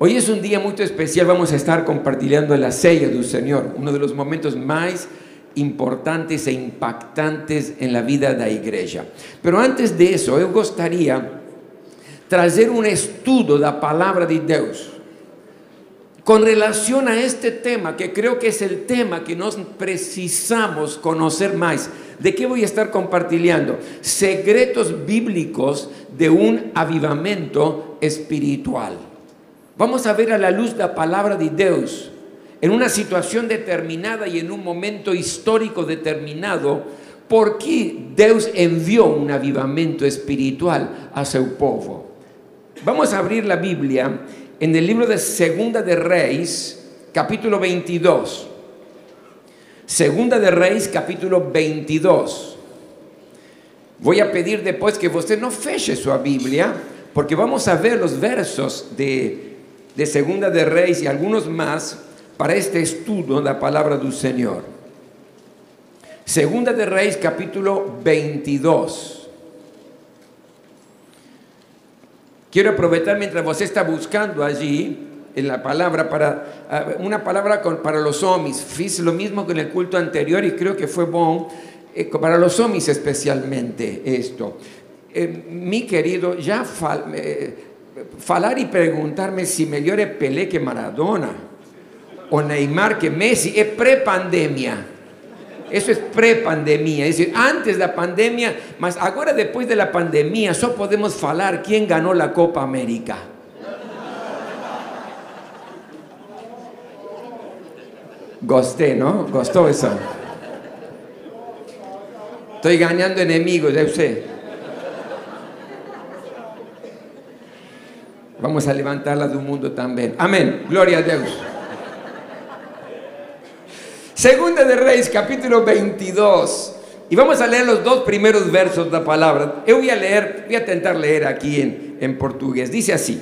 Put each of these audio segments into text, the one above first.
Hoy es un día muy especial, vamos a estar compartiendo la ceia del Señor, uno de los momentos más importantes e impactantes en la vida de la iglesia. Pero antes de eso, yo gustaría trazer un estudio de la palabra de Dios con relación a este tema, que creo que es el tema que nos precisamos conocer más. ¿De qué voy a estar compartiendo? Secretos bíblicos de un avivamiento espiritual. Vamos a ver a la luz la palabra de Dios en una situación determinada y en un momento histórico determinado, por qué Dios envió un avivamiento espiritual a su pueblo. Vamos a abrir la Biblia en el libro de Segunda de Reyes, capítulo 22. Segunda de Reyes, capítulo 22. Voy a pedir después que usted no feche su Biblia, porque vamos a ver los versos de de Segunda de Reyes y algunos más para este estudio de la palabra del Señor. Segunda de Reyes capítulo 22. Quiero aprovechar mientras vos está buscando allí en la palabra para una palabra para los hombres. Fiz lo mismo que en el culto anterior y creo que fue bueno eh, para los hombres especialmente esto. Eh, mi querido, ya eh, falar y preguntarme si mejor es Pelé que Maradona o Neymar que Messi es pre-pandemia. Eso es pre-pandemia, es decir, antes de la pandemia, más ahora después de la pandemia, solo podemos falar quién ganó la Copa América. Gosté, ¿no? Gostó eso. Estoy ganando enemigos, ya usted. Vamos a levantarla de un mundo también. Amén. Gloria a Dios. Segunda de Reyes, capítulo 22. Y vamos a leer los dos primeros versos de la palabra. Yo voy a leer, voy a intentar leer aquí en, en portugués. Dice así.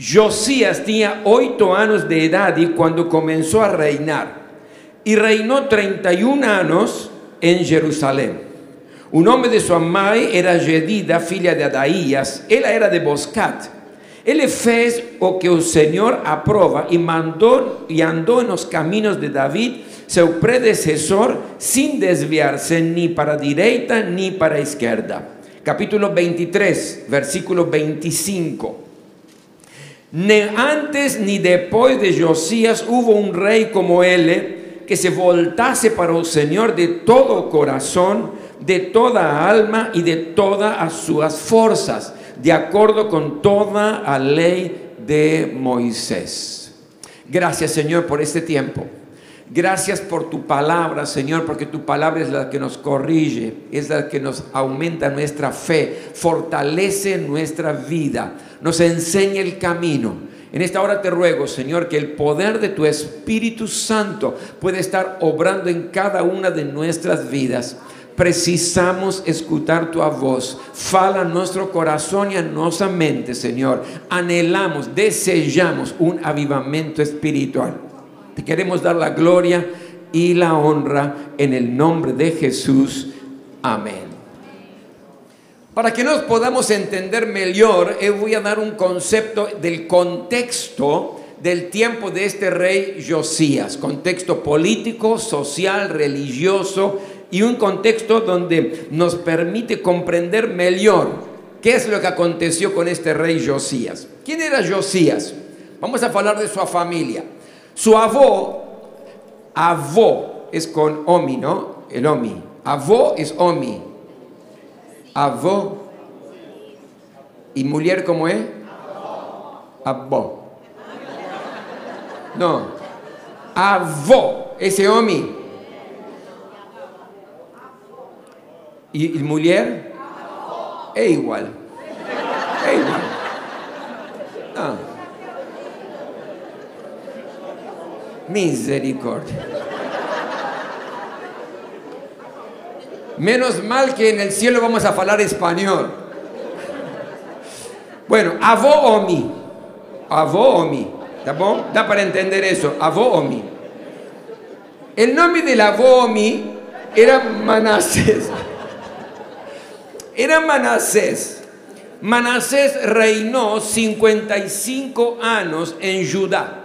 Josías tenía ocho años de edad y cuando comenzó a reinar. Y reinó 31 años en Jerusalén. Un nombre de su mamá era Jedida, filha de Adaías. Ella era de Boscat él fez o que el Señor aprova y mandó y andó en los caminos de David, su predecesor, sin desviarse ni para derecha ni para izquierda. Capítulo 23, versículo 25. Ni antes ni después de Josías hubo un rey como él que se voltase para el Señor de todo corazón, de toda alma y de todas sus fuerzas de acuerdo con toda la ley de Moisés. Gracias Señor por este tiempo. Gracias por tu palabra, Señor, porque tu palabra es la que nos corrige, es la que nos aumenta nuestra fe, fortalece nuestra vida, nos enseña el camino. En esta hora te ruego, Señor, que el poder de tu Espíritu Santo pueda estar obrando en cada una de nuestras vidas precisamos escuchar tu voz. Fala nuestro corazón y a nuestra mente, Señor. Anhelamos, deseamos un avivamiento espiritual. Te queremos dar la gloria y la honra en el nombre de Jesús. Amén. Para que nos podamos entender mejor, eh, voy a dar un concepto del contexto del tiempo de este rey Josías, contexto político, social, religioso, y un contexto donde nos permite comprender mejor qué es lo que aconteció con este rey Josías. ¿Quién era Josías? Vamos a hablar de su familia. Su avó, avó es con omi, ¿no? El omi. Avó es omi. Avó. ¿Y mujer cómo es? Avó. No. Avó. Ese omi. ¿Y, y mujer? Es igual. Es igual. Ah. Misericordia. Menos mal que en el cielo vamos a hablar español. Bueno, avó o mi. Avó o mi. ¿Está bom? Dá para entender eso. Avó o mi. El nombre del avó o mi era Manasés era Manasés. Manasés reinó 55 años en Judá.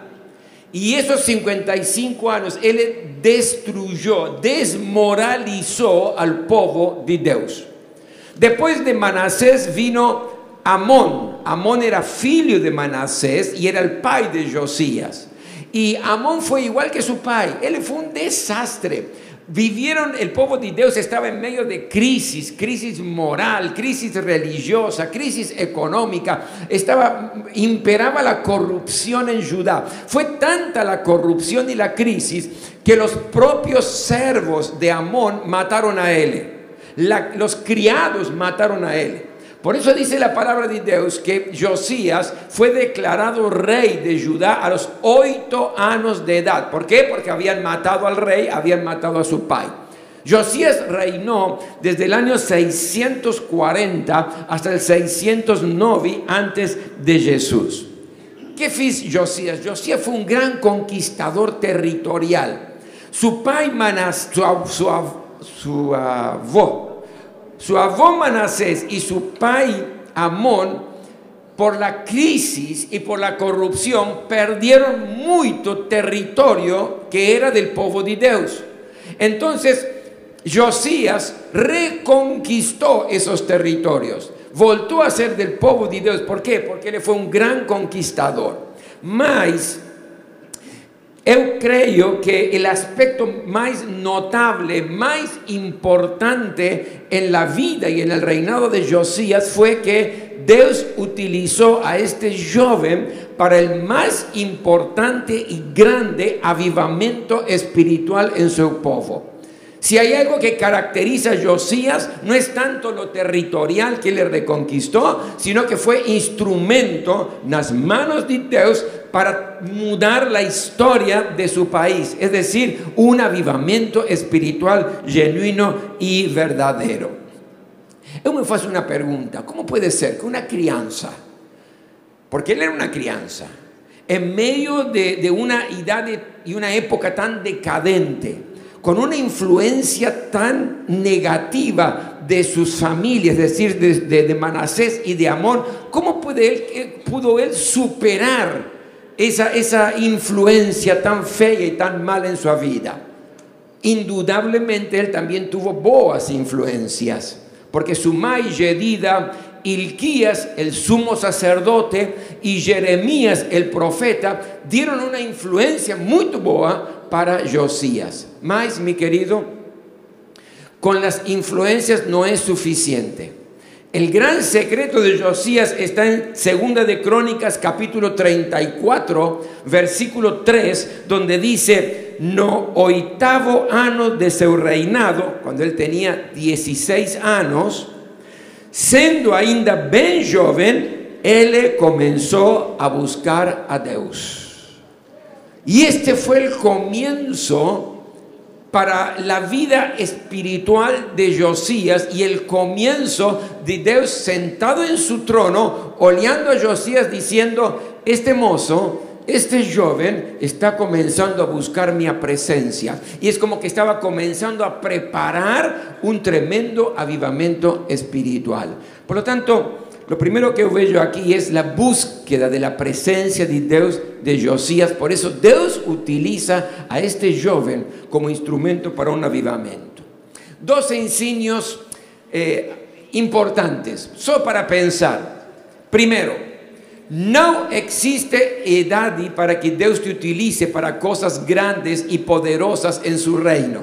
Y esos 55 años él destruyó, desmoralizó al pueblo de Dios. Después de Manasés vino Amón. Amón era filho de Manasés y era el pai de Josías. Y Amón fue igual que su pai. Él fue un desastre. Vivieron, el pueblo de Dios estaba en medio de crisis, crisis moral, crisis religiosa, crisis económica. Estaba, imperaba la corrupción en Judá. Fue tanta la corrupción y la crisis que los propios servos de Amón mataron a él. los criados mataron a él. Por eso dice la palabra de Dios que Josías fue declarado rey de Judá a los ocho años de edad. ¿Por qué? Porque habían matado al rey, habían matado a su pai. Josías reinó desde el año 640 hasta el 609 antes de Jesús. ¿Qué hizo Josías? Josías fue un gran conquistador territorial. Su pai Manás, su, su, su su avó Manasés y su pai Amón, por la crisis y por la corrupción, perdieron mucho territorio que era del pueblo de Dios. Entonces, Josías reconquistó esos territorios, volvió a ser del pueblo de Dios. ¿Por qué? Porque él fue un gran conquistador. Mas, yo creo que el aspecto más notable, más importante en la vida y en el reinado de Josías fue que Dios utilizó a este joven para el más importante y grande avivamiento espiritual en su pueblo. Si hay algo que caracteriza a Josías, no es tanto lo territorial que le reconquistó, sino que fue instrumento en las manos de Dios para mudar la historia de su país, es decir, un avivamiento espiritual genuino y verdadero. Yo me hago una pregunta, ¿cómo puede ser que una crianza, porque él era una crianza, en medio de, una edad y una época tan decadente, con una influencia tan negativa de sus familias, es decir, de, Manasés y de Amón, ¿cómo puede eh, pudo él superar esa, esa influencia tan fea y tan mala en su vida? Indudablemente él también tuvo boas influencias, porque su mai Yedida, Ilquías, el sumo sacerdote, y Jeremías, el profeta, dieron una influencia muy boa para Josías. Más, mi querido, con las influencias no es suficiente. El gran secreto de Josías está en Segunda de Crónicas capítulo 34, versículo 3, donde dice, no oitavo año de su reinado, cuando él tenía 16 años, siendo ainda ben joven, él comenzó a buscar a Dios. Y este fue el comienzo para la vida espiritual de Josías y el comienzo de Dios sentado en su trono, oleando a Josías diciendo, este mozo, este joven está comenzando a buscar mi presencia. Y es como que estaba comenzando a preparar un tremendo avivamiento espiritual. Por lo tanto, lo primero que veo aquí es la búsqueda de la presencia de Dios de Josías. Por eso Dios utiliza a este joven como instrumento para un avivamiento. Dos enseños eh, importantes, solo para pensar. Primero, no existe edad para que Dios te utilice para cosas grandes y poderosas en su reino.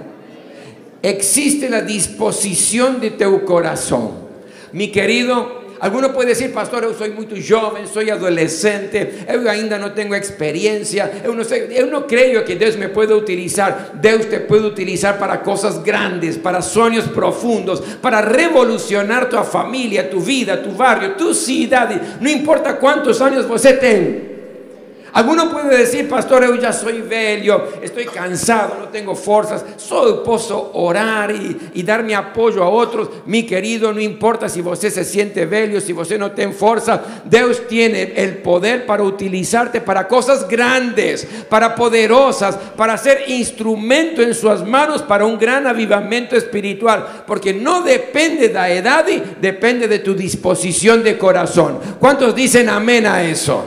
Existe la disposición de tu corazón. Mi querido, Alguno puede decir, pastor, yo soy muy joven, soy adolescente, yo ainda no tengo experiencia, yo no, sé, yo creo que Dios me pueda utilizar. Dios te puede utilizar para cosas grandes, para sueños profundos, para revolucionar tu familia, tu vida, tu barrio, tu ciudad. No importa cuántos años você tenga. Alguno puede decir, pastor, yo ya soy velho, estoy cansado, no tengo fuerzas, solo puedo orar y, y dar mi apoyo a otros. Mi querido, no importa si usted se siente velho, si usted no tiene fuerza, Dios tiene el poder para utilizarte para cosas grandes, para poderosas, para ser instrumento en sus manos para un gran avivamiento espiritual, porque no depende de la edad, depende de tu disposición de corazón. ¿Cuántos dicen amén a eso?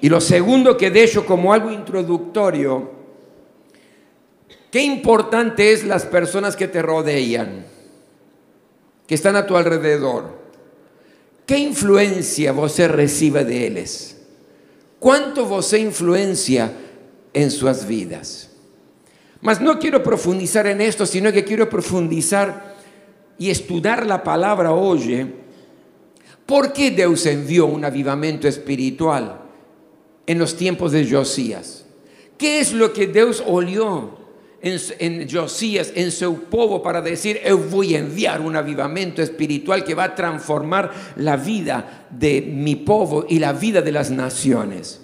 Y lo segundo que de hecho como algo introductorio, qué importante es las personas que te rodean, que están a tu alrededor. ¿Qué influencia você recibe de ellos? ¿Cuánto você influencia en sus vidas? Mas no quiero profundizar en esto, sino que quiero profundizar y estudiar la palabra hoy. ¿Por qué Dios envió un avivamiento espiritual? En los tiempos de Josías. ¿Qué es lo que Dios olió en, Josías, en su pueblo, para decir, yo voy a enviar un avivamiento espiritual que va a transformar la vida de mi pueblo y la vida de las naciones?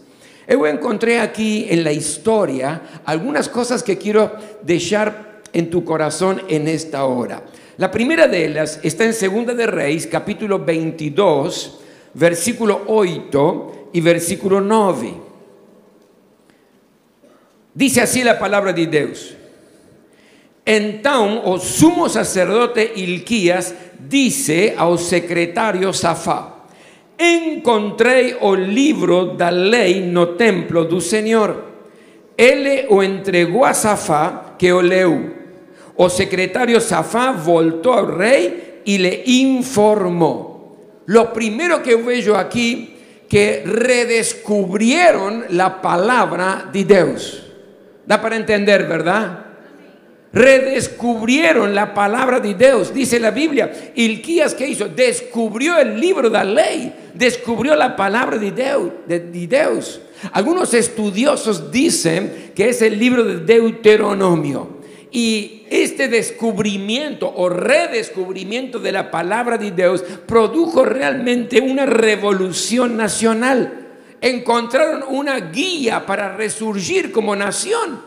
Yo encontré aquí en la historia algunas cosas que quiero dejar en tu corazón en esta hora. La primera de ellas está en Segunda de Reyes, capítulo 22, versículo 8 y versículo 9. Dice así la palabra de Dios. Entonces, o sumo sacerdote Ilquías dice al secretario Safá, encontré o libro da ley no templo do Señor. Él o entregó a Safá que o leu. O secretario Safá voltó al rey y le informó. Lo primero que veo aquí que redescubrieron la palabra de Dios. Da para entender, ¿verdad? Redescubrieron la palabra de Dios, dice la Biblia. Ilquías, ¿qué hizo? Descubrió el libro de la ley, descubrió la palabra de Dios, de, de Dios. Algunos estudiosos dicen que es el libro de Deuteronomio. Y este descubrimiento o redescubrimiento de la palabra de Dios produjo realmente una revolución nacional. Encontraron una guía para resurgir como nación.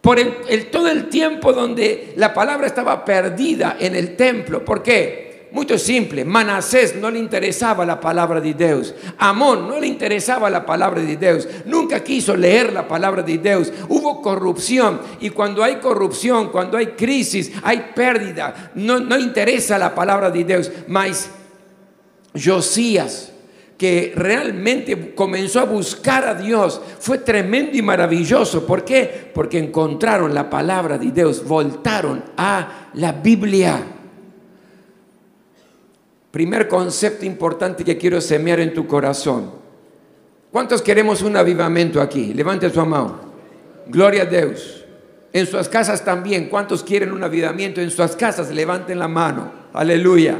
Por el, todo el tiempo donde la palabra estaba perdida en el templo. ¿Por qué? Muy simple, Manasés no le interesaba la palabra de Dios. Amón no le interesaba la palabra de Dios. Nunca quiso leer la palabra de Dios. Hubo corrupción y cuando hay corrupción, cuando hay crisis, hay pérdida. No, no interesa la palabra de Dios. Mas Josías, que realmente comenzó a buscar a Dios, fue tremendo y maravilloso. ¿Por qué? Porque encontraron la palabra de Dios, voltaron a la Biblia. Primer concepto importante que quiero semear en tu corazón. ¿Cuántos queremos un avivamiento aquí? Levante su mano. Gloria a Dios. En sus casas también. ¿Cuántos quieren un avivamiento en sus casas? Levanten la mano. Aleluya.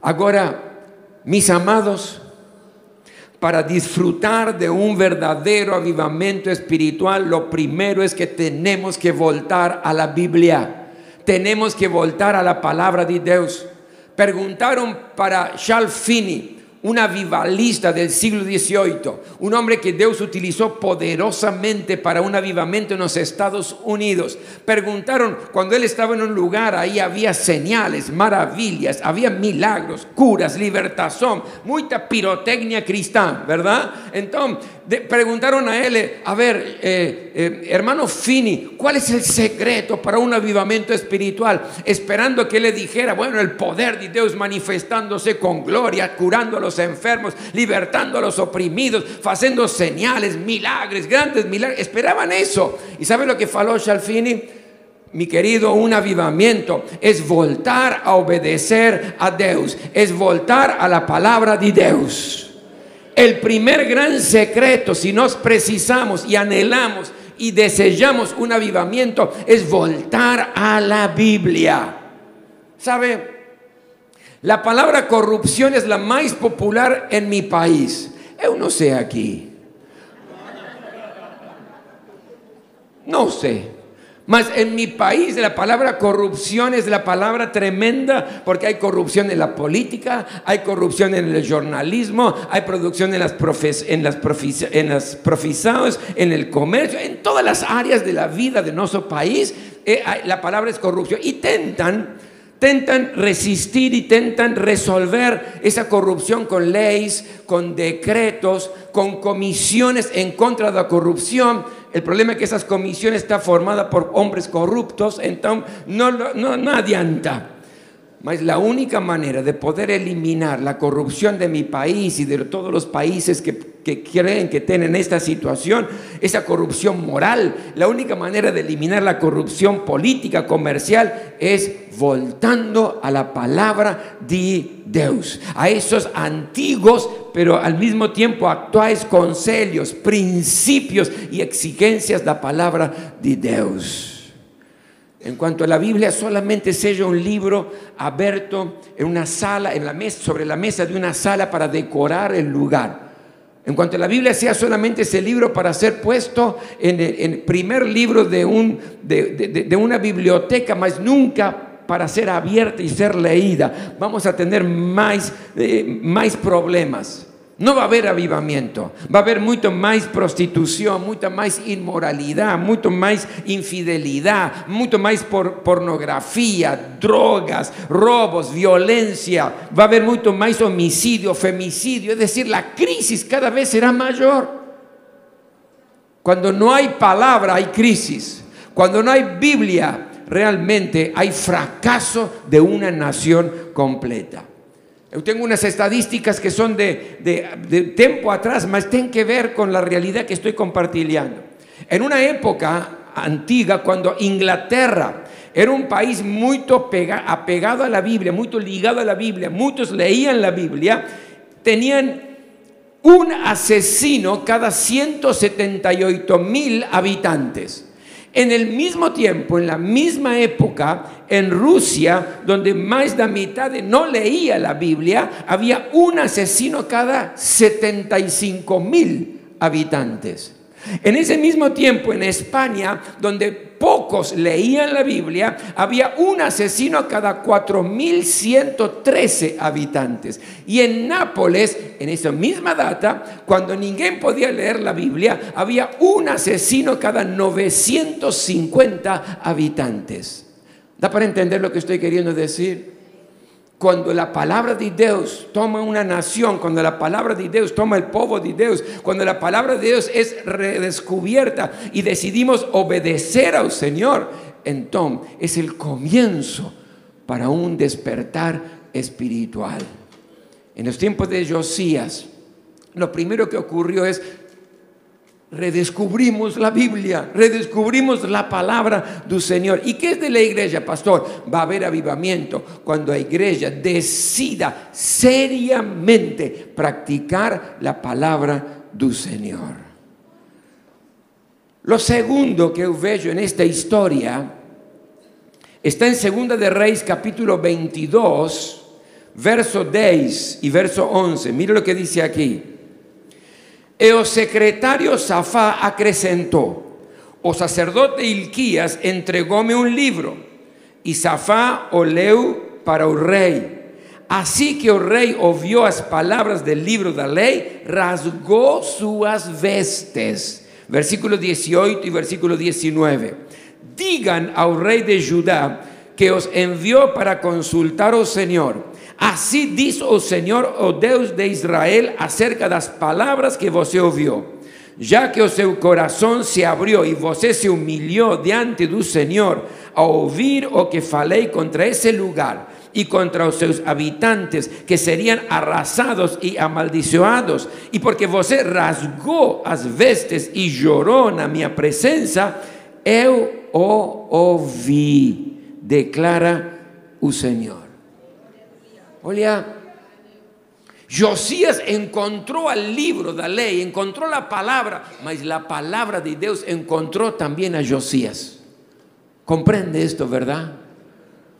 Ahora, mis amados, para disfrutar de un verdadero avivamiento espiritual, lo primero es que tenemos que voltar a la Biblia. Tenemos que voltar a la palabra de Dios. Preguntaron para Charles Finney, un avivalista del siglo XVIII, un hombre que Dios utilizó poderosamente para un avivamiento en los Estados Unidos. Preguntaron, cuando él estaba en un lugar, ahí había señales, maravillas, había milagros, curas, libertación, mucha pirotecnia cristiana, ¿verdad? Entonces, preguntaron a él, a ver, eh, eh, hermano Fini, ¿cuál es el secreto para un avivamiento espiritual? Esperando que le dijera, bueno, el poder de Dios manifestándose con gloria, curando a los enfermos, libertando a los oprimidos, haciendo señales, milagres, grandes milagros. Esperaban eso. ¿Y sabe lo que faló Shalfini? Mi querido, un avivamiento es voltar a obedecer a Dios, es voltar a la palabra de Dios. El primer gran secreto, si nos precisamos y anhelamos y deseamos un avivamiento, es voltar a la Biblia. ¿Sabe? La palabra corrupción es la más popular en mi país. Yo no sé aquí. No sé. Mas en mi país la palabra corrupción es la palabra tremenda porque hay corrupción en la política, hay corrupción en el jornalismo, hay producción en las, en las, en las profisados, en el comercio, en todas las áreas de la vida de nuestro país. Eh, la palabra es corrupción y tentan tentan resistir y tentan resolver esa corrupción con leyes, con decretos, con comisiones en contra de la corrupción. El problema es que esas comisiones están formadas por hombres corruptos, entonces no, no, no adianta. Mas la única manera de poder eliminar la corrupción de mi país y de todos los países que, creen que tienen esta situación, esa corrupción moral, la única manera de eliminar la corrupción política, comercial, es voltando a la palabra de Dios, a esos antiguos, pero al mismo tiempo actuales consejos, principios y exigencias de la palabra de Dios. En cuanto a la Biblia, solamente sella un libro abierto en una sala, en la mesa, sobre la mesa de una sala para decorar el lugar. En cuanto a la Biblia, sea solamente ese libro para ser puesto en el, primer libro de, un, de, una biblioteca, mas nunca para ser abierta y ser leída. Vamos a tener más, eh, más problemas. No va a haber avivamiento, va a haber mucho más prostitución, mucha más inmoralidad, mucho más infidelidad, mucho más por, pornografía, drogas, robos, violencia, va a haber mucho más homicidio, femicidio, es decir, la crisis cada vez será mayor. Cuando no hay palabra hay crisis, cuando no hay Biblia realmente hay fracaso de una nación completa. Tengo unas estadísticas que son de, tiempo atrás, mas tienen que ver con la realidad que estoy compartiendo. En una época antigua, cuando Inglaterra era un país muy apegado a la Biblia, muy ligado a la Biblia, muchos leían la Biblia, tenían un asesino cada 178 mil habitantes. En el mismo tiempo, en la misma época, en Rusia, donde más de la mitad no leía la Biblia, había un asesino cada 75 mil habitantes. En ese mismo tiempo, en España, donde pocos leían la Biblia, había un asesino a cada 4.113 habitantes. Y en Nápoles, en esa misma data, cuando ninguém podía leer la Biblia, había un asesino cada 950 habitantes. ¿Da para entender lo que estoy queriendo decir? Cuando la palabra de Dios toma una nación, cuando la palabra de Dios toma el pueblo de Dios, cuando la palabra de Dios es redescubierta y decidimos obedecer al Señor, entonces es el comienzo para un despertar espiritual. En los tiempos de Josías, lo primero que ocurrió es redescubrimos la Biblia, redescubrimos la palabra del Señor. ¿Y qué es de la iglesia, pastor? Va a haber avivamiento cuando la iglesia decida seriamente practicar la palabra del Señor. Lo segundo que veo en esta historia está en Segunda de Reyes capítulo 22, verso 10 y verso 11. Mire lo que dice aquí. El secretario Safá acrescentó, o sacerdote Ilquías entregóme un libro, y Safá o leu para el rey. Así que el rey oyó las palabras del libro de la ley, rasgó sus vestes. Versículo 18 y versículo 19. Digan al rey de Judá que os envió para consultar al Señor Así dice el Señor, o Dios de Israel, acerca de las palabras que você ouviu. Ya que o seu corazón se abrió y você se humilló diante do Señor a oír o que falei contra ese lugar y contra los seus habitantes que serían arrasados y amaldiçoados, y porque você rasgó as vestes y lloró na minha presencia, eu o ouvi, declara o Señor. Olha, Josías encontró al libro de la ley, encontró la palabra, mas la palabra de Dios encontró también a Josías. ¿Comprende esto, verdad?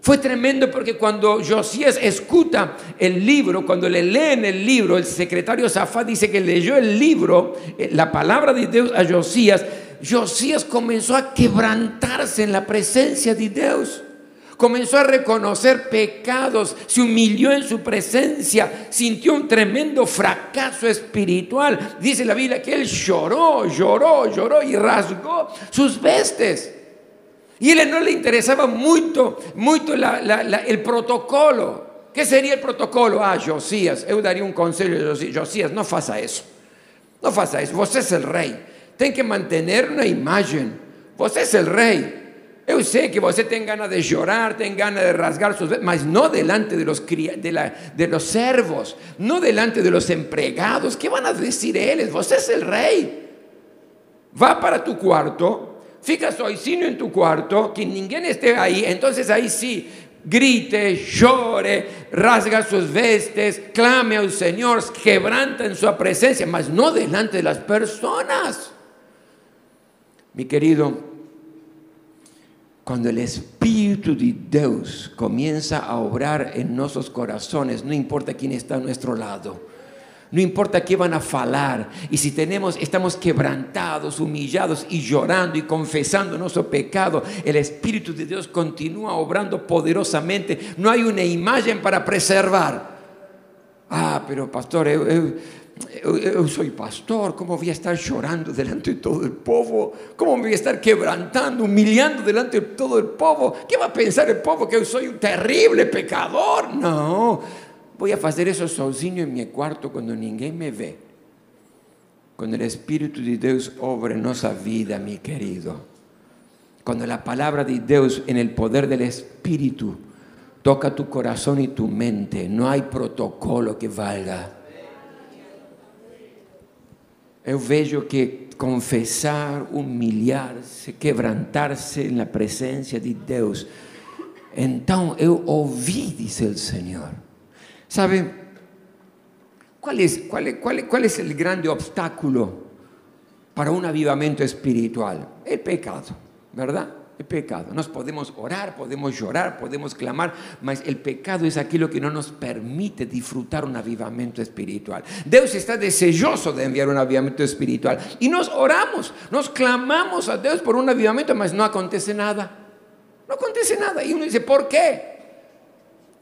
Fue tremendo porque cuando Josías escucha el libro, cuando le leen el libro, el secretario Zafá dice que leyó el libro, eh, la palabra de Dios a Josías, Josías comenzó a quebrantarse en la presencia de Dios. Comenzó a reconocer pecados, se humilló en su presencia, sintió un tremendo fracaso espiritual. Dice la Biblia que él lloró, lloró, lloró y rasgó sus vestes. Y a él no le interesaba mucho, mucho el protocolo. ¿Qué sería el protocolo? Ah, Josías, yo daría un consejo a Josías. No faça eso. No faça eso. Você es el rey. Tem que mantener una imagen. Você es el rey. Yo sé que você tem ganas de llorar, tem ganas de rasgar sus mas no delante de los, de, los servos, no delante de los empregados. ¿Qué van a decir ellos? Você es el rey. Va para tu cuarto, fica sozinho en tu cuarto, que ninguém esté ahí, entonces ahí sí, grite, llore, rasga sus vestes, clame al Señor, quebranta en su presencia, mas no delante de las personas. Mi querido, cuando el Espíritu de Dios comienza a obrar en nuestros corazones, no importa quién está a nuestro lado, no importa qué van a falar, y si tenemos, estamos quebrantados, humillados y llorando y confesando nuestro pecado, el Espíritu de Dios continúa obrando poderosamente. No hay una imagen para preservar. Ah, pero pastor, yo, soy pastor, ¿cómo voy a estar llorando delante de todo el pueblo? ¿Cómo me voy a estar quebrantando, humillando delante de todo el pueblo? ¿Qué va a pensar el pueblo que yo soy un terrible pecador? No, voy a hacer eso sozinho en mi cuarto cuando ninguém me ve. Cuando el Espíritu de Dios obra en nuestra vida, mi querido. Cuando la palabra de Dios en el poder del Espíritu toca tu corazón y tu mente, no hay protocolo que valga. Eu vejo que confessar, humilhar-se, quebrantar-se na presença de Deus. Então eu ouvi, diz o Senhor. Sabe, qual é, qual, é, qual, é, qual é grande obstáculo para um avivamento espiritual? É pecado, verdade? El pecado. Nos podemos orar, podemos llorar, podemos clamar, mas el pecado es aquello que no nos permite disfrutar un avivamiento espiritual. Dios está deseoso de enviar un avivamiento espiritual y nos oramos, nos clamamos a Dios por un avivamiento, mas no acontece nada. No acontece nada. Y uno dice, ¿por qué?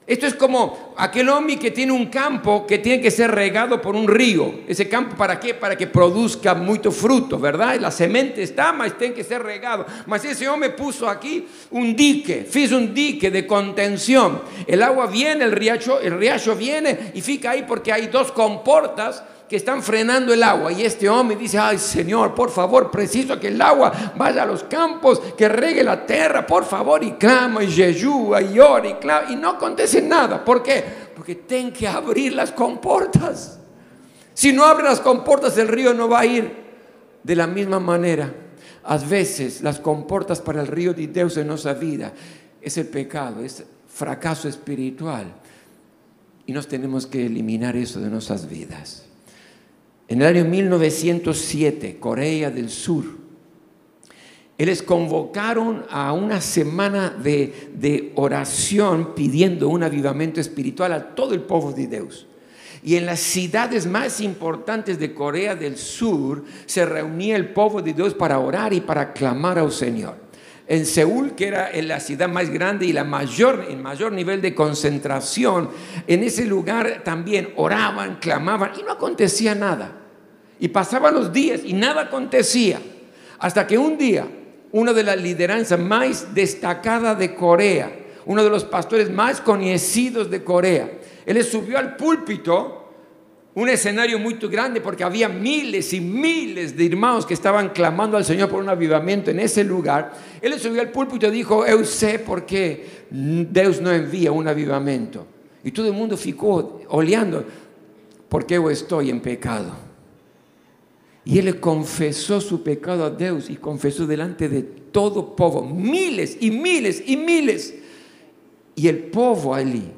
Esto es como aquel hombre que tiene un campo que tiene que ser regado por un río. Ese campo, ¿para qué? Para que produzca mucho fruto, ¿verdad? La semente está, mas tiene que ser regado. Mas ese hombre puso aquí un dique, hizo un dique de contención. El agua viene, el riacho, el riacho viene y fica ahí porque hay dos comportas que están frenando el agua. Y este hombre dice, ay Señor, por favor, preciso que el agua vaya a los campos, que regue la tierra, por favor, y clama, y yeyúa, y ora, y clama, y no acontece nada. ¿Por qué? Porque tienen que abrir las comportas. Si no abre las comportas, el río no va a ir de la misma manera. A veces las comportas para el río de Dios en nuestra vida es el pecado, es fracaso espiritual. Y nos tenemos que eliminar eso de nuestras vidas. En el año 1907, Corea del Sur, ellos convocaron a una semana de, oración pidiendo un avivamiento espiritual a todo el pueblo de Dios. Y en las ciudades más importantes de Corea del Sur se reunía el pueblo de Dios para orar y para clamar al Señor. En Seúl, que era la ciudad más grande y la mayor, el mayor nivel de concentración, en ese lugar también oraban, clamaban y no acontecía nada. Y pasaban los días y nada acontecía. Hasta que un día, uno de las lideranzas más destacadas de Corea, uno de los pastores más conocidos de Corea, él subió al púlpito un escenario muy grande porque había miles y miles de hermanos que estaban clamando al Señor por un avivamiento en ese lugar. Él subió al púlpito y dijo, yo sé por qué Dios no envía un avivamiento. Y todo el mundo ficó oleando, porque yo estoy en pecado. Y él confesó su pecado a Dios y confesó delante de todo povo, miles y miles y miles. Y el povo allí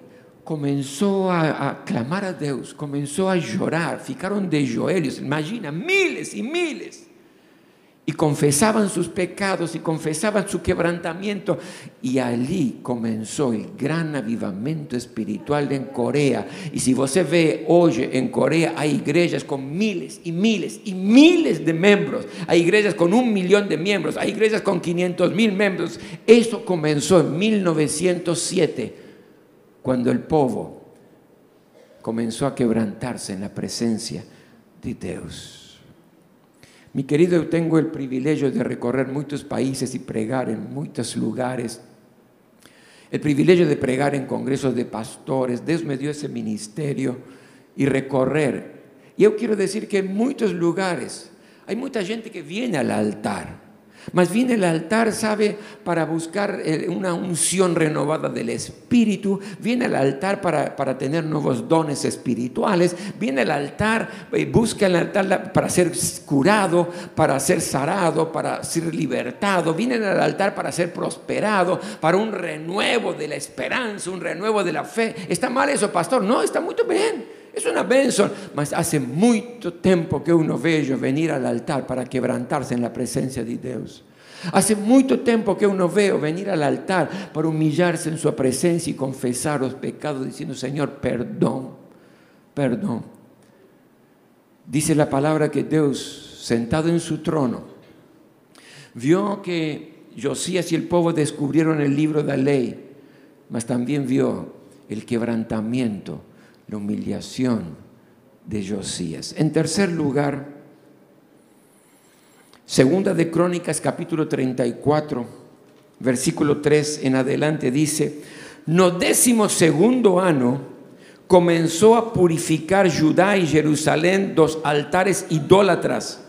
comenzó a, clamar a Dios, comenzó a llorar, ficaron de joelhos, imagina, miles y miles. y confesaban sus pecados y confesaban su quebrantamiento. Y allí comenzó el gran avivamiento espiritual en Corea. Y si usted ve hoy en Corea hay iglesias con miles y miles y miles de miembros. Hay iglesias con un millón de miembros. Hay iglesias con 500 mil miembros. Eso comenzó en 1907, cuando el povo comenzó a quebrantarse en la presencia de Dios. Mi querido, yo tengo el privilegio de recorrer muchos países y pregar en muchos lugares. El privilegio de pregar en congresos de pastores. Dios me dio ese ministerio y recorrer. Y yo quiero decir que en muchos lugares hay mucha gente que viene al altar más viene el altar, ¿sabe? Para buscar eh, una unción renovada del Espíritu. Viene el altar para, para tener nuevos dones espirituales. Viene el altar, eh, busca el altar para ser curado, para ser sarado, para ser libertado. Viene al altar para ser prosperado, para un renuevo de la esperanza, un renuevo de la fe. ¿Está mal eso, pastor? No, está muy bien. Es una bendición, mas hace mucho tiempo que uno ve venir al altar para quebrantarse en la presencia de Dios. Hace mucho tiempo que uno ve venir al altar para humillarse en su presencia y confesar los pecados diciendo, Señor, perdón, perdón. Dice la palabra que Dios, sentado en su trono, vio que Josías y el pueblo descubrieron el libro de la ley, mas también vio el quebrantamiento la humillación de Josías. En tercer lugar, segunda de Crónicas capítulo 34, versículo 3 en adelante dice, no décimo segundo año comenzó a purificar Judá y Jerusalén dos altares idólatras,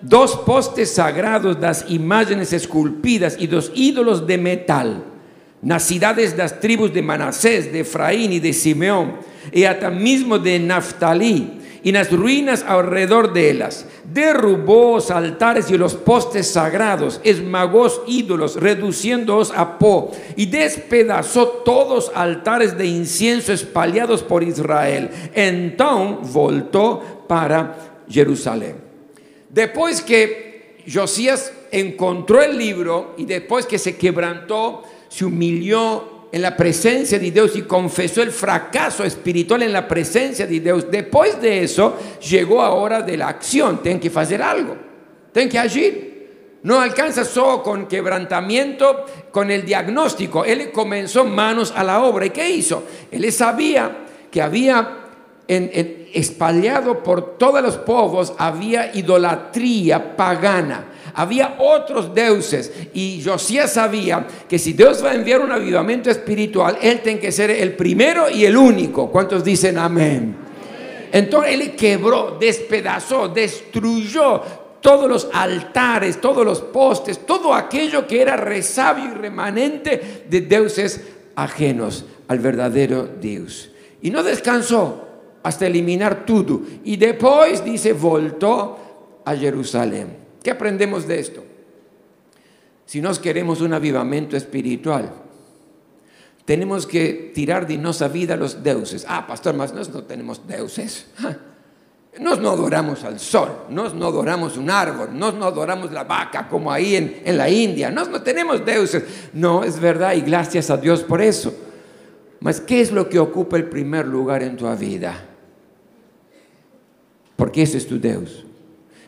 dos postes sagrados, das imágenes esculpidas y dos ídolos de metal, nas cidades das tribus de Manasés, de Efraín y de Simeón, y hasta mismo de Naftalí, y las ruinas alrededor de ellas. Derrubó los altares y los postes sagrados, esmagó ídolos, reduciéndolos a po, y despedazó todos altares de incienso espalhados por Israel. Entonces voltó para Jerusalén. Después que Josías encontró el libro y después que se quebrantó, se humilló en la presencia de Dios y confesó el fracaso espiritual en la presencia de Dios. Después de eso, llegó ahora de la acción. Tienen que hacer algo, tienen que agir. No alcanza solo con quebrantamiento, con el diagnóstico. Él comenzó manos a la obra. ¿Y qué hizo? Él sabía que había en, por todos los povos, había idolatría pagana había otros dioses y Josías sabía que si Dios va a enviar un avivamiento espiritual, Él tiene que ser el primero y el único. ¿Cuántos dicen amén? Entonces Él quebró, despedazó, destruyó todos los altares, todos los postes, todo aquello que era resabio y remanente de dioses ajenos al verdadero Dios. Y no descansó hasta eliminar todo. Y después, dice, voltó a Jerusalén. ¿Qué aprendemos de esto? Si nos queremos un avivamiento espiritual, tenemos que tirar de nuestra vida los deuses. Ah, pastor, más nosotros no tenemos deuses. Nos no adoramos al sol, nos no adoramos un árbol, nos no adoramos la vaca como ahí en, en la India, nos no tenemos deuses. No, es verdad y gracias a Dios por eso. Mas, ¿qué es lo que ocupa el primer lugar en tu vida? Porque ese es tu Dios.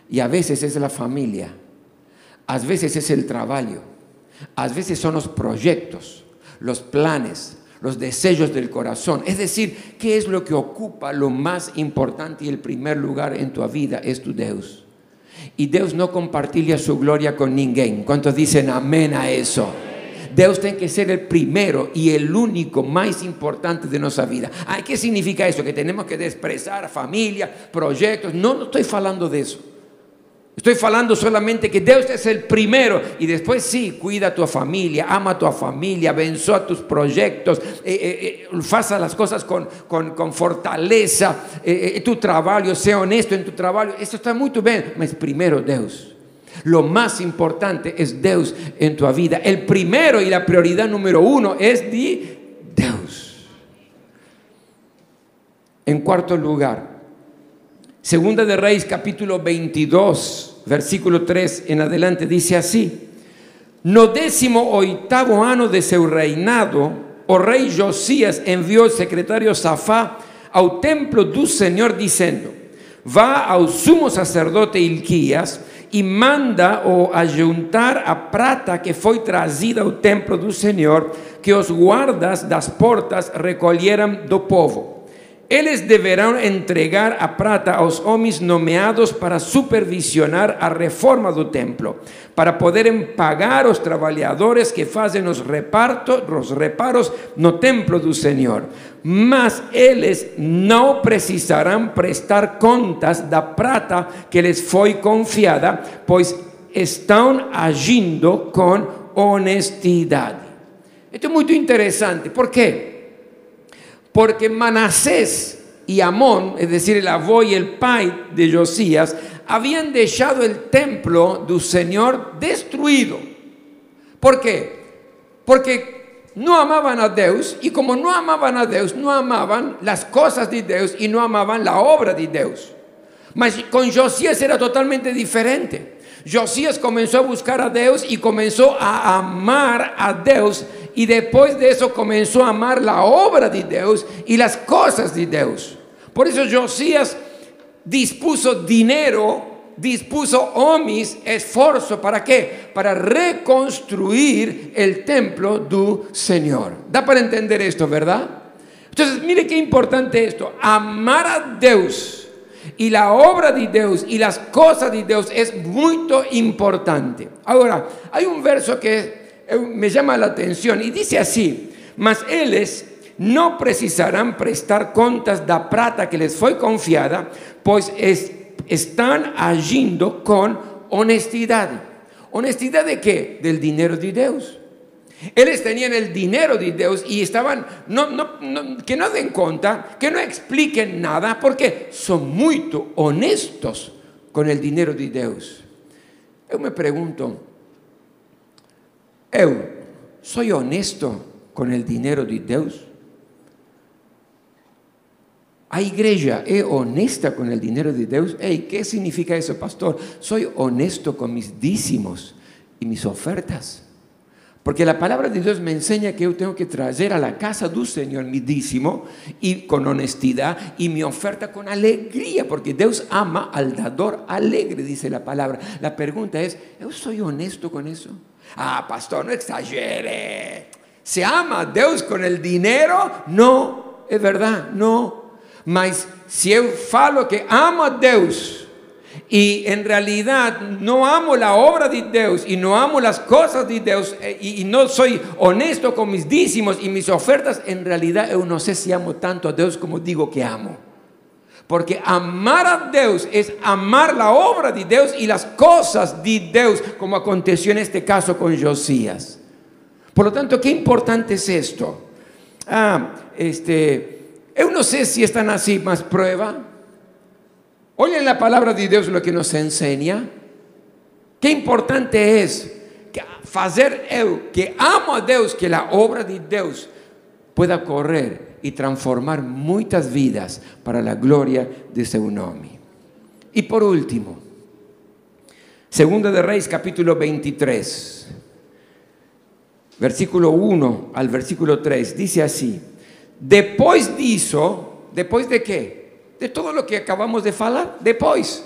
Y a veces es la familia, a veces es el trabajo, a veces son los proyectos, los planes, los deseos del corazón. Es decir, ¿qué es lo que ocupa lo más importante y el primer lugar en tu vida? Es tu Dios. Y Dios no compartiría su gloria con ninguém. ¿Cuántos dicen amén a eso? Dios tiene que ser el primero y el único más importante de nuestra vida. ¿Qué significa eso? Que tenemos que desprezar familia, proyectos. No, no estoy hablando de eso. Estoy hablando solamente que Dios es el primero y después sí, cuida a tu familia, ama a tu familia, venció a tus proyectos, eh, eh, eh las cosas con, fortaleza, eh, tu trabajo, sea honesto en tu trabajo. Eso está muy bien, pero primero Dios. Lo más importante es Dios en tu vida. El primero y la prioridad número uno es de Dios. En cuarto lugar, Segunda de Reyes capítulo 22, versículo 3 en adelante, dice así, no décimo oitavo año de su reinado, o rey Josías envió el secretario Safá al templo del Señor diciendo, va al sumo sacerdote Ilquías y manda o ayuntar a prata que fue trazida al templo del Señor, que os guardas das portas recolhieran do povo. Eles deverão entregar a prata aos homens nomeados para supervisionar a reforma do templo, para poderem pagar os trabalhadores que fazem os, repartos, os reparos no templo do Senhor. Mas eles não precisarão prestar contas da prata que lhes foi confiada, pois estão agindo com honestidade. Isto é muito interessante. Por quê? Porque Manasés y Amón, es decir, el avó y el pai de Josías, habían dejado el templo del Señor destruido. ¿Por qué? Porque no amaban a Dios y como no amaban a Dios, no amaban las cosas de Dios y no amaban la obra de Dios. Mas con Josías era totalmente diferente. Josías comenzó a buscar a Dios y comenzó a amar a Dios y después de eso comenzó a amar la obra de Dios y las cosas de Dios. Por eso Josías dispuso dinero, dispuso hombres, esfuerzo, ¿para qué? Para reconstruir el templo del Señor. Da para entender esto, ¿verdad? Entonces, mire qué importante esto. Amar a Dios y la obra de Dios y las cosas de Dios es muy importante. Ahora, hay un verso que me llama la atención y dice así, mas ellos no precisarán prestar contas da prata que les fue confiada, pues están agiendo con honestidad. ¿Honestidad de qué? Del dinero de Dios. Ellos tenían el dinero de Dios y estaban, que no den cuenta, que no expliquen nada, porque son muy honestos con el dinero de Dios. Yo me pregunto, eu soy honesto con el dinero de Dios. A iglesia es honesta con el dinero de Dios. Hey, ¿Qué significa eso, pastor? Soy honesto con mis dícimos y mis ofertas. Porque la palabra de Dios me enseña que yo tengo que traer a la casa del Señor mi dícimo y con honestidad y mi oferta con alegría, porque Dios ama al dador alegre, dice la palabra. La pregunta es, ¿yo soy honesto con eso? Ah, pastor, no exagere. ¿Se ama a Dios con el dinero? No, es verdad, no. Mas si yo falo que amo a Dios y en realidad no amo la obra de Dios y no amo las cosas de Dios eh, y, no soy honesto con mis dícimos y mis ofertas, en realidad yo no sé si amo tanto a Dios como digo que amo. Porque amar a Dios es amar la obra de Dios y las cosas de Dios, como aconteció en este caso con Josías. Por lo tanto, qué importante es esto. Ah, este, yo no sé si están así más prueba. Oyen la palabra de Dios lo que nos enseña. Qué importante es que que amo a Dios, que la obra de Dios pueda correr y transformar muchas vidas para la gloria de su nombre. Y por último, Segunda de Reyes capítulo 23, versículo 1 al versículo 3, dice así, después dijo, después de qué? De todo lo que acabamos de hablar, después.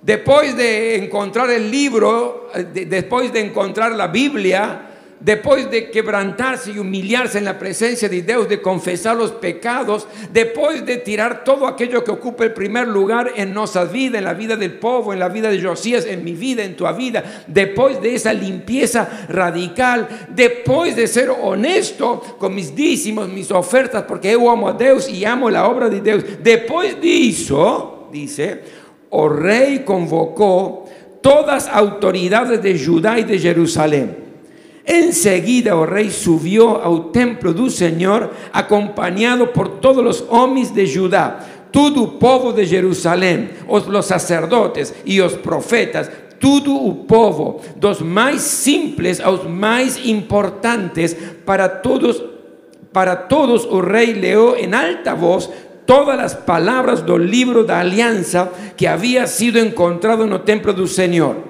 Después de encontrar el libro, después de encontrar la Biblia, después de quebrantarse y humillarse en la presencia de Dios, de confesar los pecados, después de tirar todo aquello que ocupa el primer lugar en nuestra vida, en la vida del povo, en la vida de Josías, en mi vida, en tu vida, después de esa limpieza radical, después de ser honesto con mis dícimos, mis ofertas, porque yo amo a Dios y amo la obra de Dios, después de eso, dice, o rey convocó todas autoridades de Judá y de Jerusalén Enseguida el oh rey subió al templo del Señor, acompañado por todos los hombres de Judá, todo el pueblo de Jerusalén, los sacerdotes y los profetas, todo el pueblo, los más simples los más importantes, para todos, para todos el rey leó en alta voz todas las palabras del libro de alianza que había sido encontrado en el templo del Señor.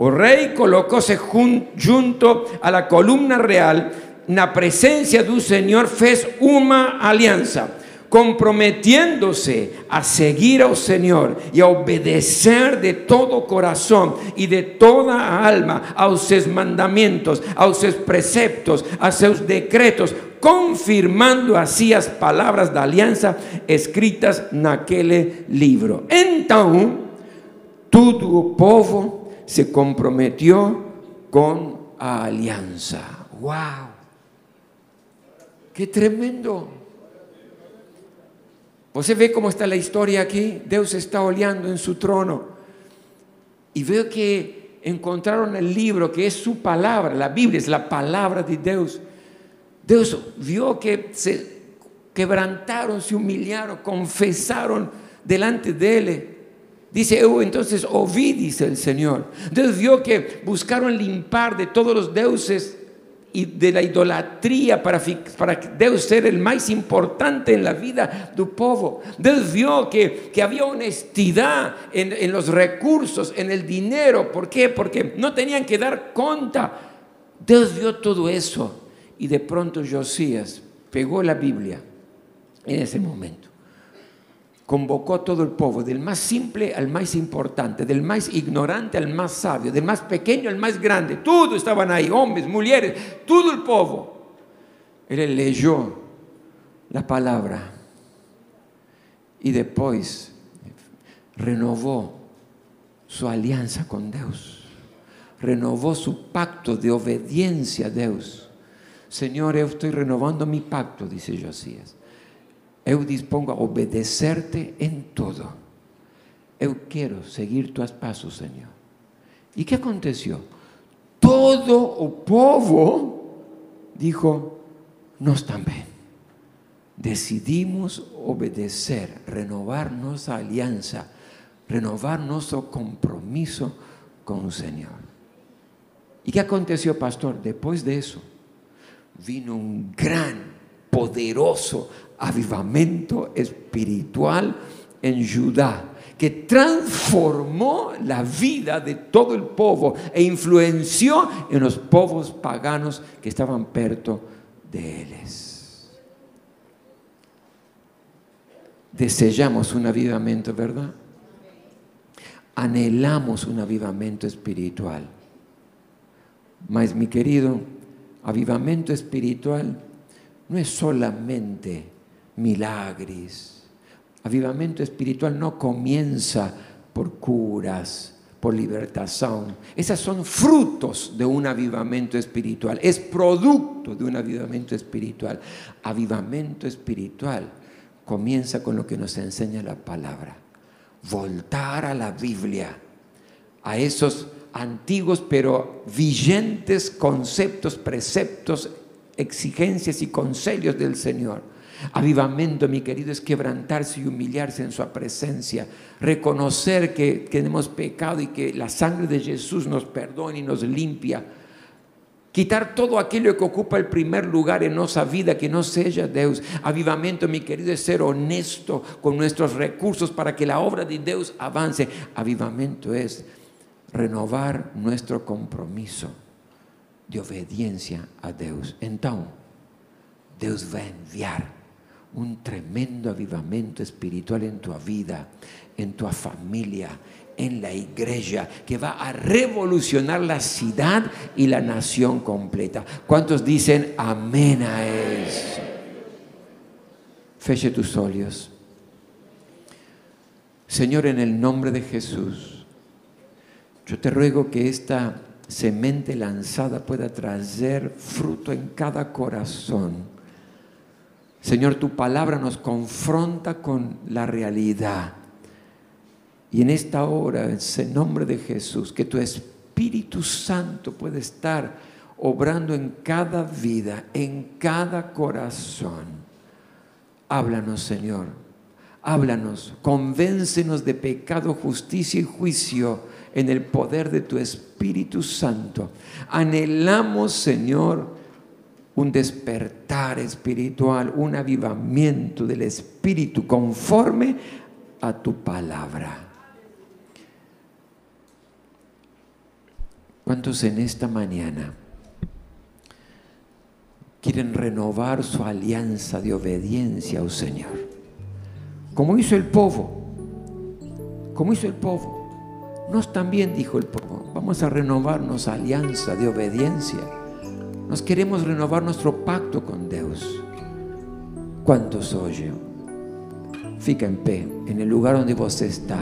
El rey colocóse junto a la columna real, en la presencia del Señor, fez una alianza comprometiéndose a seguir al Señor y a obedecer de todo corazón y de toda alma a sus mandamientos, a sus preceptos, a sus decretos, confirmando así las palabras de alianza escritas en aquel libro. Entonces, todo el pueblo se comprometió con alianza. ¡Wow! ¡Qué tremendo! Você ve cómo está la historia aquí. Dios está oleando en su trono. Y veo que encontraron el libro que es su palabra. La Biblia es la palabra de Dios. Dios vio que se quebrantaron, se humillaron, confesaron delante de él. Dice, oh, entonces oví, dice el Señor. Dios vio que buscaron limpar de todos los dioses y de la idolatría para, para Dios ser el más importante en la vida del pueblo. Dios vio que, que había honestidad en, en, los recursos, en el dinero. ¿Por qué? Porque no tenían que dar cuenta. Dios vio todo eso y de pronto Josías pegó la Biblia en ese momento convocó a todo el pueblo, del más simple al más importante, del más ignorante al más sabio, del más pequeño al más grande. Todos estaban ahí, hombres, mujeres, todo el pueblo. Él leyó la palabra y después renovó su alianza con Dios, renovó su pacto de obediencia a Dios. Señor, yo estoy renovando mi pacto, dice Josías eu dispongo a obedecerte en todo. Eu quiero seguir tus pasos, Señor. ¿Y qué aconteció? Todo el pueblo dijo, nos también. Decidimos obedecer, renovar nuestra alianza, renovar nuestro compromiso con el Señor. ¿Y qué aconteció, pastor? Después de eso, vino un gran, poderoso avivamiento espiritual en Judá que transformó la vida de todo el pueblo e influenció en los pueblos paganos que estaban perto de ellos. Deseamos un avivamiento, ¿verdad? Anhelamos un avivamiento espiritual. Mas, mi querido, avivamiento espiritual no es solamente milagres. Avivamiento espiritual no comienza por curas, por libertación. Esas son frutos de un avivamiento espiritual. Es producto de un avivamiento espiritual. Avivamiento espiritual comienza con lo que nos enseña la palabra. Voltar a la Biblia, a esos antiguos pero vigentes conceptos, preceptos, exigencias y consejos del Señor Avivamiento, mi querido, es quebrantarse y humillarse en su presencia, reconocer que, tenemos pecado y que la sangre de Jesús nos perdona y nos limpia. Quitar todo aquello que ocupa el primer lugar en nuestra vida, que no sea Dios. Avivamiento, mi querido, es ser honesto con nuestros recursos para que la obra de Dios avance. Avivamiento es renovar nuestro compromiso de obediencia a Dios. Entonces, Dios va a enviar un tremendo avivamiento espiritual en tu vida, en tu familia, en la iglesia, que va a revolucionar la ciudad y la nación completa. ¿Cuántos dicen amén a eso? Feche tus ojos. Señor, en el nombre de Jesús, yo te ruego que esta semente lanzada pueda traer fruto en cada corazón Señor, tu palabra nos confronta con la realidad. Y en esta hora, en nombre de Jesús, que tu Espíritu Santo puede estar obrando en cada vida, en cada corazón. Háblanos, Señor. Háblanos, convéncenos de pecado, justicia y juicio en el poder de tu Espíritu Santo. Anhelamos, Señor, un despertar espiritual, un avivamiento del espíritu conforme a tu palabra. ¿Cuántos en esta mañana quieren renovar su alianza de obediencia al Señor? Como hizo el povo, como hizo el povo. Nos también dijo el povo, vamos a renovarnos alianza de obediencia. Nos queremos renovar nuestro pacto con Dios. ¿Cuántos oye? Fica en pé, en el lugar donde vos está.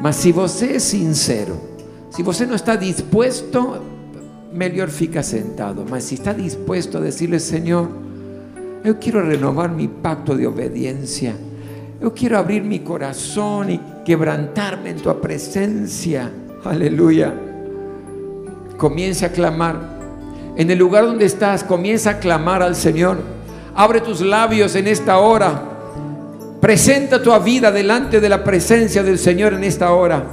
Mas si vos es sincero, si usted no está dispuesto, mejor fica sentado. Mas si está dispuesto a decirle, Señor, yo quiero renovar mi pacto de obediencia. Yo quiero abrir mi corazón y quebrantarme en tu presencia. Aleluya. Comienza a clamar. En el lugar donde estás, comienza a clamar al Señor. Abre tus labios en esta hora. Presenta tu vida delante de la presencia del Señor en esta hora.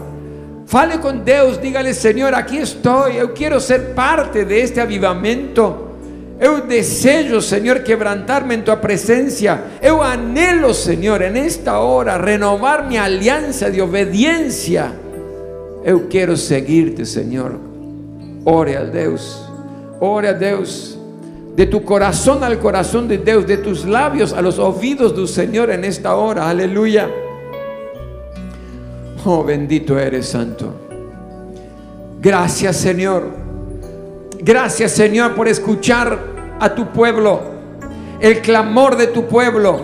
Fale con Dios, dígale, Señor, aquí estoy, yo quiero ser parte de este avivamento. Yo deseo, Señor, quebrantarme en tu presencia. Yo anhelo, Señor, en esta hora renovar mi alianza de obediencia. Yo quiero seguirte, Señor. Ore a Dios, ore a Dios. De tu corazón al corazón de Dios, de tus labios a los oídos del Señor en esta hora. Aleluya. Oh, bendito eres, Santo. Gracias, Señor. Gracias, Señor, por escuchar a tu pueblo, el clamor de tu pueblo.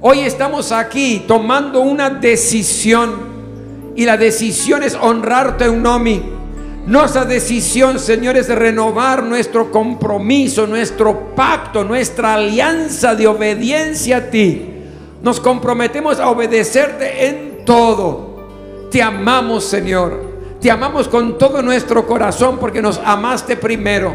Hoy estamos aquí tomando una decisión y la decisión es honrarte un nomi. Nuestra decisión, Señor, es renovar nuestro compromiso, nuestro pacto, nuestra alianza de obediencia a ti. Nos comprometemos a obedecerte en todo. Te amamos, Señor. Te amamos con todo nuestro corazón porque nos amaste primero.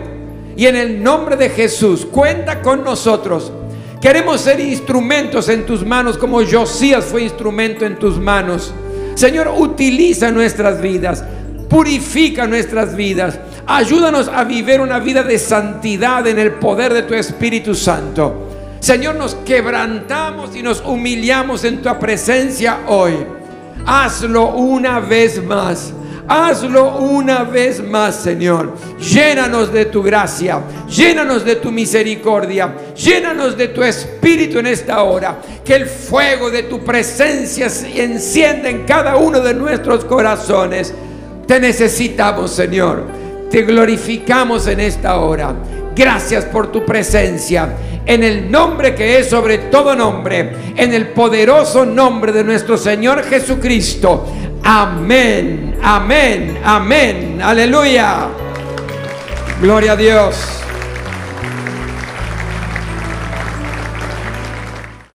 Y en el nombre de Jesús, cuenta con nosotros. Queremos ser instrumentos en tus manos como Josías fue instrumento en tus manos. Señor, utiliza nuestras vidas, purifica nuestras vidas. Ayúdanos a vivir una vida de santidad en el poder de tu Espíritu Santo. Señor, nos quebrantamos y nos humillamos en tu presencia hoy. Hazlo una vez más. Hazlo una vez más, Señor. Llénanos de tu gracia, llénanos de tu misericordia, llénanos de tu espíritu en esta hora. Que el fuego de tu presencia se encienda en cada uno de nuestros corazones. Te necesitamos, Señor. Te glorificamos en esta hora. Gracias por tu presencia en el nombre que es sobre todo nombre, en el poderoso nombre de nuestro Señor Jesucristo. Amén, amén, amén. Aleluya. Gloria a Dios.